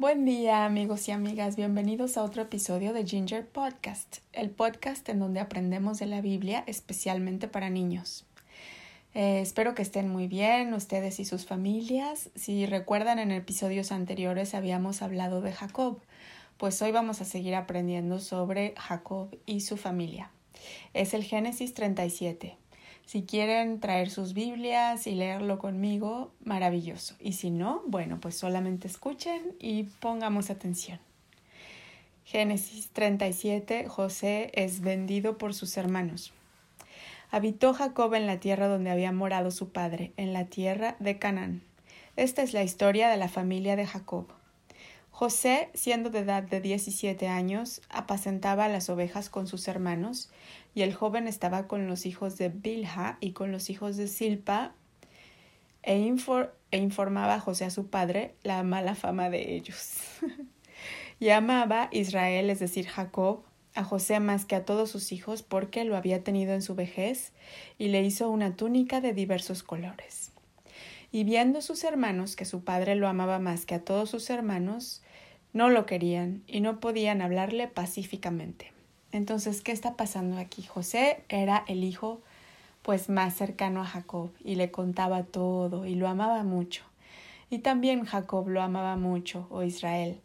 Buen día amigos y amigas, bienvenidos a otro episodio de Ginger Podcast, el podcast en donde aprendemos de la Biblia especialmente para niños. Eh, espero que estén muy bien ustedes y sus familias. Si recuerdan en episodios anteriores habíamos hablado de Jacob, pues hoy vamos a seguir aprendiendo sobre Jacob y su familia. Es el Génesis 37. Si quieren traer sus Biblias y leerlo conmigo, maravilloso. Y si no, bueno, pues solamente escuchen y pongamos atención. Génesis 37. José es vendido por sus hermanos. Habitó Jacob en la tierra donde había morado su padre, en la tierra de Canaán. Esta es la historia de la familia de Jacob. José, siendo de edad de diecisiete años, apacentaba las ovejas con sus hermanos, y el joven estaba con los hijos de Bilha y con los hijos de Silpa, e, e informaba a José a su padre la mala fama de ellos. y amaba Israel, es decir, Jacob, a José más que a todos sus hijos porque lo había tenido en su vejez y le hizo una túnica de diversos colores. Y viendo sus hermanos que su padre lo amaba más que a todos sus hermanos, no lo querían y no podían hablarle pacíficamente. Entonces, ¿qué está pasando aquí? José era el hijo pues más cercano a Jacob y le contaba todo y lo amaba mucho. Y también Jacob lo amaba mucho, o Israel.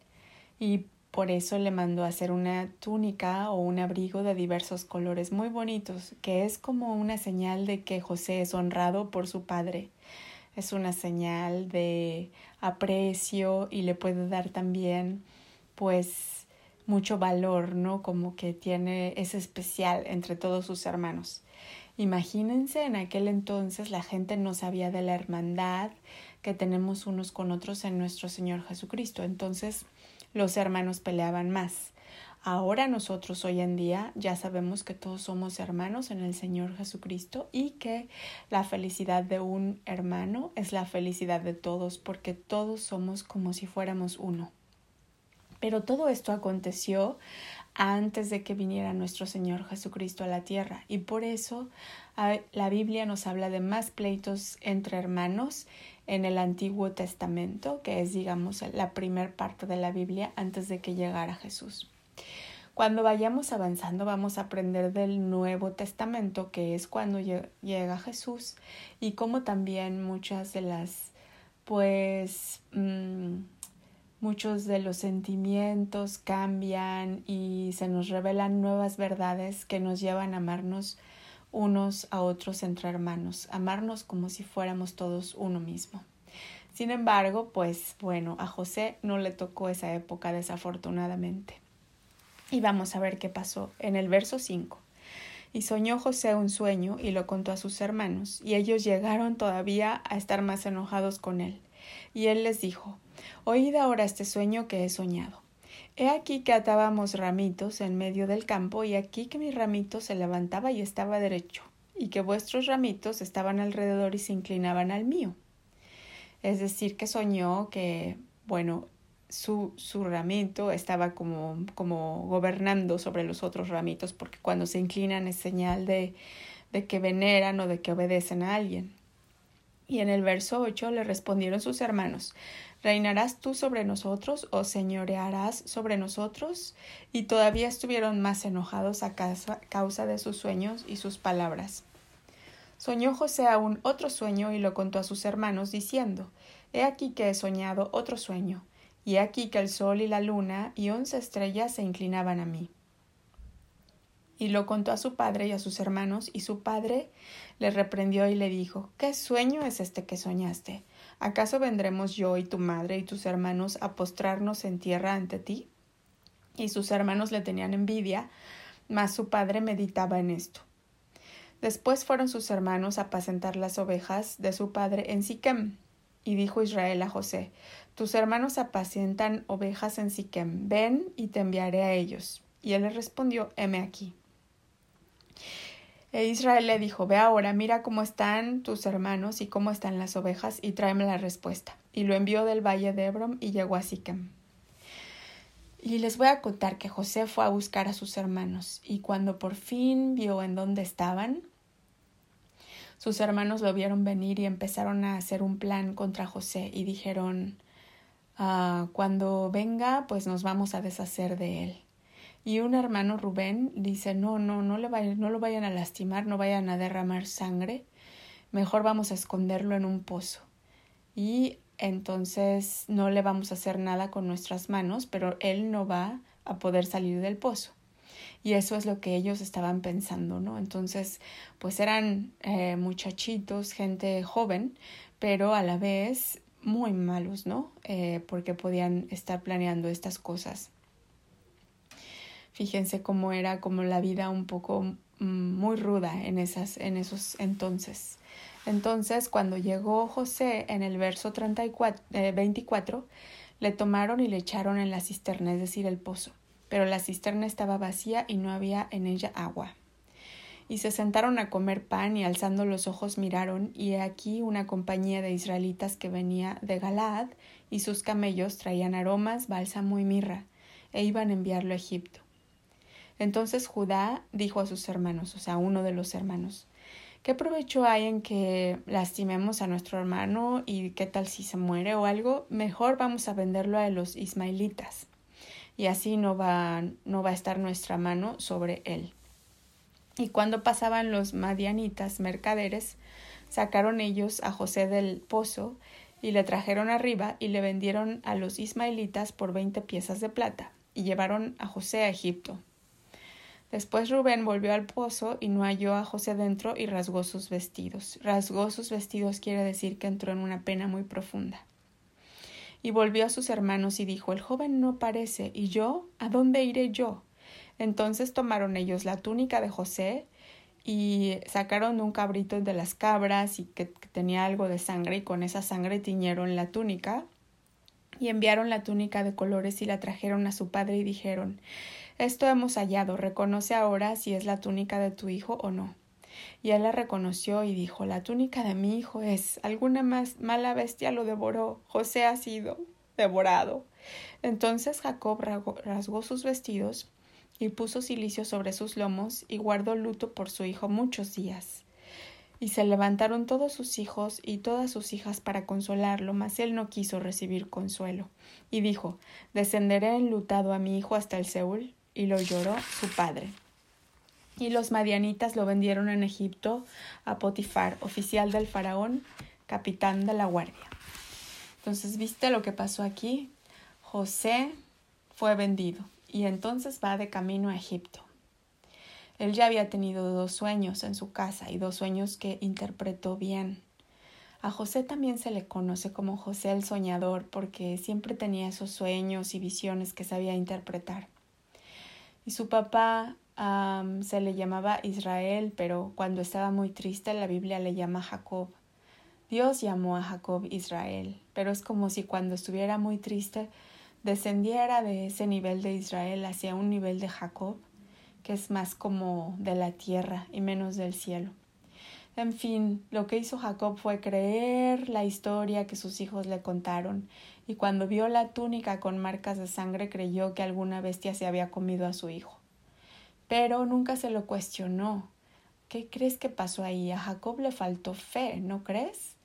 Y por eso le mandó a hacer una túnica o un abrigo de diversos colores muy bonitos, que es como una señal de que José es honrado por su padre. Es una señal de aprecio y le puede dar también pues mucho valor, ¿no? Como que tiene es especial entre todos sus hermanos. Imagínense en aquel entonces la gente no sabía de la hermandad que tenemos unos con otros en nuestro Señor Jesucristo. Entonces, los hermanos peleaban más. Ahora nosotros hoy en día ya sabemos que todos somos hermanos en el Señor Jesucristo y que la felicidad de un hermano es la felicidad de todos porque todos somos como si fuéramos uno. Pero todo esto aconteció antes de que viniera nuestro Señor Jesucristo a la tierra y por eso la Biblia nos habla de más pleitos entre hermanos en el Antiguo Testamento, que es, digamos, la primera parte de la Biblia antes de que llegara Jesús. Cuando vayamos avanzando vamos a aprender del Nuevo Testamento, que es cuando llega Jesús, y cómo también muchas de las, pues, mm, muchos de los sentimientos cambian y se nos revelan nuevas verdades que nos llevan a amarnos unos a otros entre hermanos, amarnos como si fuéramos todos uno mismo. Sin embargo, pues bueno, a José no le tocó esa época desafortunadamente. Y vamos a ver qué pasó en el verso 5. Y soñó José un sueño y lo contó a sus hermanos, y ellos llegaron todavía a estar más enojados con él. Y él les dijo, Oíd ahora este sueño que he soñado. He aquí que atábamos ramitos en medio del campo y aquí que mi ramito se levantaba y estaba derecho, y que vuestros ramitos estaban alrededor y se inclinaban al mío. Es decir, que soñó que, bueno, su, su ramito estaba como, como gobernando sobre los otros ramitos, porque cuando se inclinan es señal de, de que veneran o de que obedecen a alguien. Y en el verso 8 le respondieron sus hermanos, ¿Reinarás tú sobre nosotros o señorearás sobre nosotros? Y todavía estuvieron más enojados a causa de sus sueños y sus palabras. Soñó José aún otro sueño y lo contó a sus hermanos, diciendo He aquí que he soñado otro sueño, y he aquí que el sol y la luna y once estrellas se inclinaban a mí. Y lo contó a su padre y a sus hermanos, y su padre le reprendió y le dijo ¿Qué sueño es este que soñaste? ¿Acaso vendremos yo y tu madre y tus hermanos a postrarnos en tierra ante ti? Y sus hermanos le tenían envidia, mas su padre meditaba en esto. Después fueron sus hermanos a apacentar las ovejas de su padre en Siquem. Y dijo Israel a José, Tus hermanos apacientan ovejas en Siquem, ven y te enviaré a ellos. Y él le respondió, heme aquí. E Israel le dijo, Ve ahora, mira cómo están tus hermanos y cómo están las ovejas, y tráeme la respuesta. Y lo envió del valle de Hebron y llegó a Siquem. Y les voy a contar que José fue a buscar a sus hermanos, y cuando por fin vio en dónde estaban, sus hermanos lo vieron venir y empezaron a hacer un plan contra José, y dijeron Ah, cuando venga, pues nos vamos a deshacer de él. Y un hermano Rubén dice, no, no, no, le vayan, no lo vayan a lastimar, no vayan a derramar sangre, mejor vamos a esconderlo en un pozo. Y entonces no le vamos a hacer nada con nuestras manos, pero él no va a poder salir del pozo. Y eso es lo que ellos estaban pensando, ¿no? Entonces, pues eran eh, muchachitos, gente joven, pero a la vez muy malos, ¿no? Eh, porque podían estar planeando estas cosas. Fíjense cómo era como la vida un poco muy ruda en, esas, en esos entonces. Entonces, cuando llegó José en el verso 34, 24, eh, le tomaron y le echaron en la cisterna, es decir, el pozo. Pero la cisterna estaba vacía y no había en ella agua y se sentaron a comer pan y alzando los ojos miraron y he aquí una compañía de israelitas que venía de Galaad y sus camellos traían aromas, bálsamo y mirra e iban a enviarlo a Egipto. Entonces Judá dijo a sus hermanos, o sea, uno de los hermanos, ¿qué provecho hay en que lastimemos a nuestro hermano y qué tal si se muere o algo? Mejor vamos a venderlo a los ismaelitas y así no va, no va a estar nuestra mano sobre él. Y cuando pasaban los madianitas mercaderes, sacaron ellos a José del pozo y le trajeron arriba y le vendieron a los ismaelitas por veinte piezas de plata y llevaron a José a Egipto. Después Rubén volvió al pozo y no halló a José dentro y rasgó sus vestidos. Rasgó sus vestidos quiere decir que entró en una pena muy profunda. Y volvió a sus hermanos y dijo El joven no parece, ¿y yo? ¿A dónde iré yo? Entonces tomaron ellos la túnica de José y sacaron un cabrito de las cabras y que, tenía algo de sangre y con esa sangre tiñeron la túnica y enviaron la túnica de colores y la trajeron a su padre y dijeron Esto hemos hallado, reconoce ahora si es la túnica de tu hijo o no. Y él la reconoció y dijo La túnica de mi hijo es. Alguna más mala bestia lo devoró. José ha sido devorado. Entonces Jacob rasgó sus vestidos y puso cilicio sobre sus lomos y guardó luto por su hijo muchos días. Y se levantaron todos sus hijos y todas sus hijas para consolarlo, mas él no quiso recibir consuelo. Y dijo Descenderé enlutado a mi hijo hasta el Seúl. Y lo lloró su padre. Y los madianitas lo vendieron en Egipto a Potifar, oficial del faraón, capitán de la guardia. Entonces, ¿viste lo que pasó aquí? José fue vendido y entonces va de camino a Egipto. Él ya había tenido dos sueños en su casa y dos sueños que interpretó bien. A José también se le conoce como José el soñador porque siempre tenía esos sueños y visiones que sabía interpretar. Y su papá se le llamaba Israel, pero cuando estaba muy triste la Biblia le llama Jacob. Dios llamó a Jacob Israel, pero es como si cuando estuviera muy triste descendiera de ese nivel de Israel hacia un nivel de Jacob, que es más como de la tierra y menos del cielo. En fin, lo que hizo Jacob fue creer la historia que sus hijos le contaron, y cuando vio la túnica con marcas de sangre creyó que alguna bestia se había comido a su hijo. Pero nunca se lo cuestionó. ¿Qué crees que pasó ahí? A Jacob le faltó fe, ¿no crees?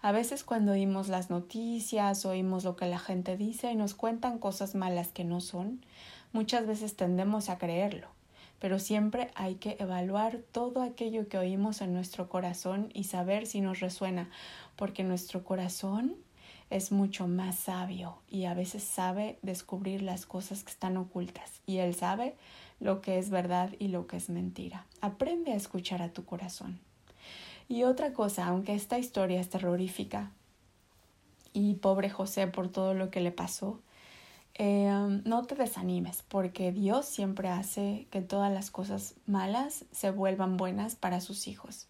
A veces cuando oímos las noticias, oímos lo que la gente dice y nos cuentan cosas malas que no son, muchas veces tendemos a creerlo. Pero siempre hay que evaluar todo aquello que oímos en nuestro corazón y saber si nos resuena, porque nuestro corazón es mucho más sabio y a veces sabe descubrir las cosas que están ocultas y él sabe lo que es verdad y lo que es mentira. Aprende a escuchar a tu corazón. Y otra cosa, aunque esta historia es terrorífica y pobre José por todo lo que le pasó, eh, no te desanimes porque Dios siempre hace que todas las cosas malas se vuelvan buenas para sus hijos.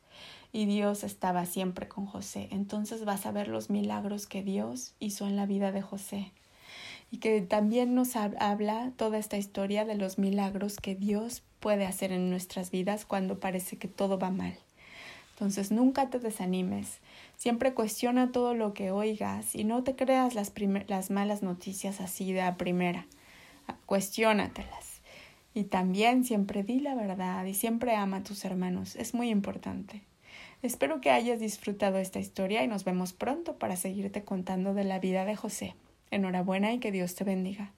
Y Dios estaba siempre con José. Entonces vas a ver los milagros que Dios hizo en la vida de José. Y que también nos habla toda esta historia de los milagros que Dios puede hacer en nuestras vidas cuando parece que todo va mal. Entonces nunca te desanimes, siempre cuestiona todo lo que oigas y no te creas las, las malas noticias así de a primera, cuestiónatelas. Y también siempre di la verdad y siempre ama a tus hermanos, es muy importante. Espero que hayas disfrutado esta historia y nos vemos pronto para seguirte contando de la vida de José. Enhorabuena y que Dios te bendiga.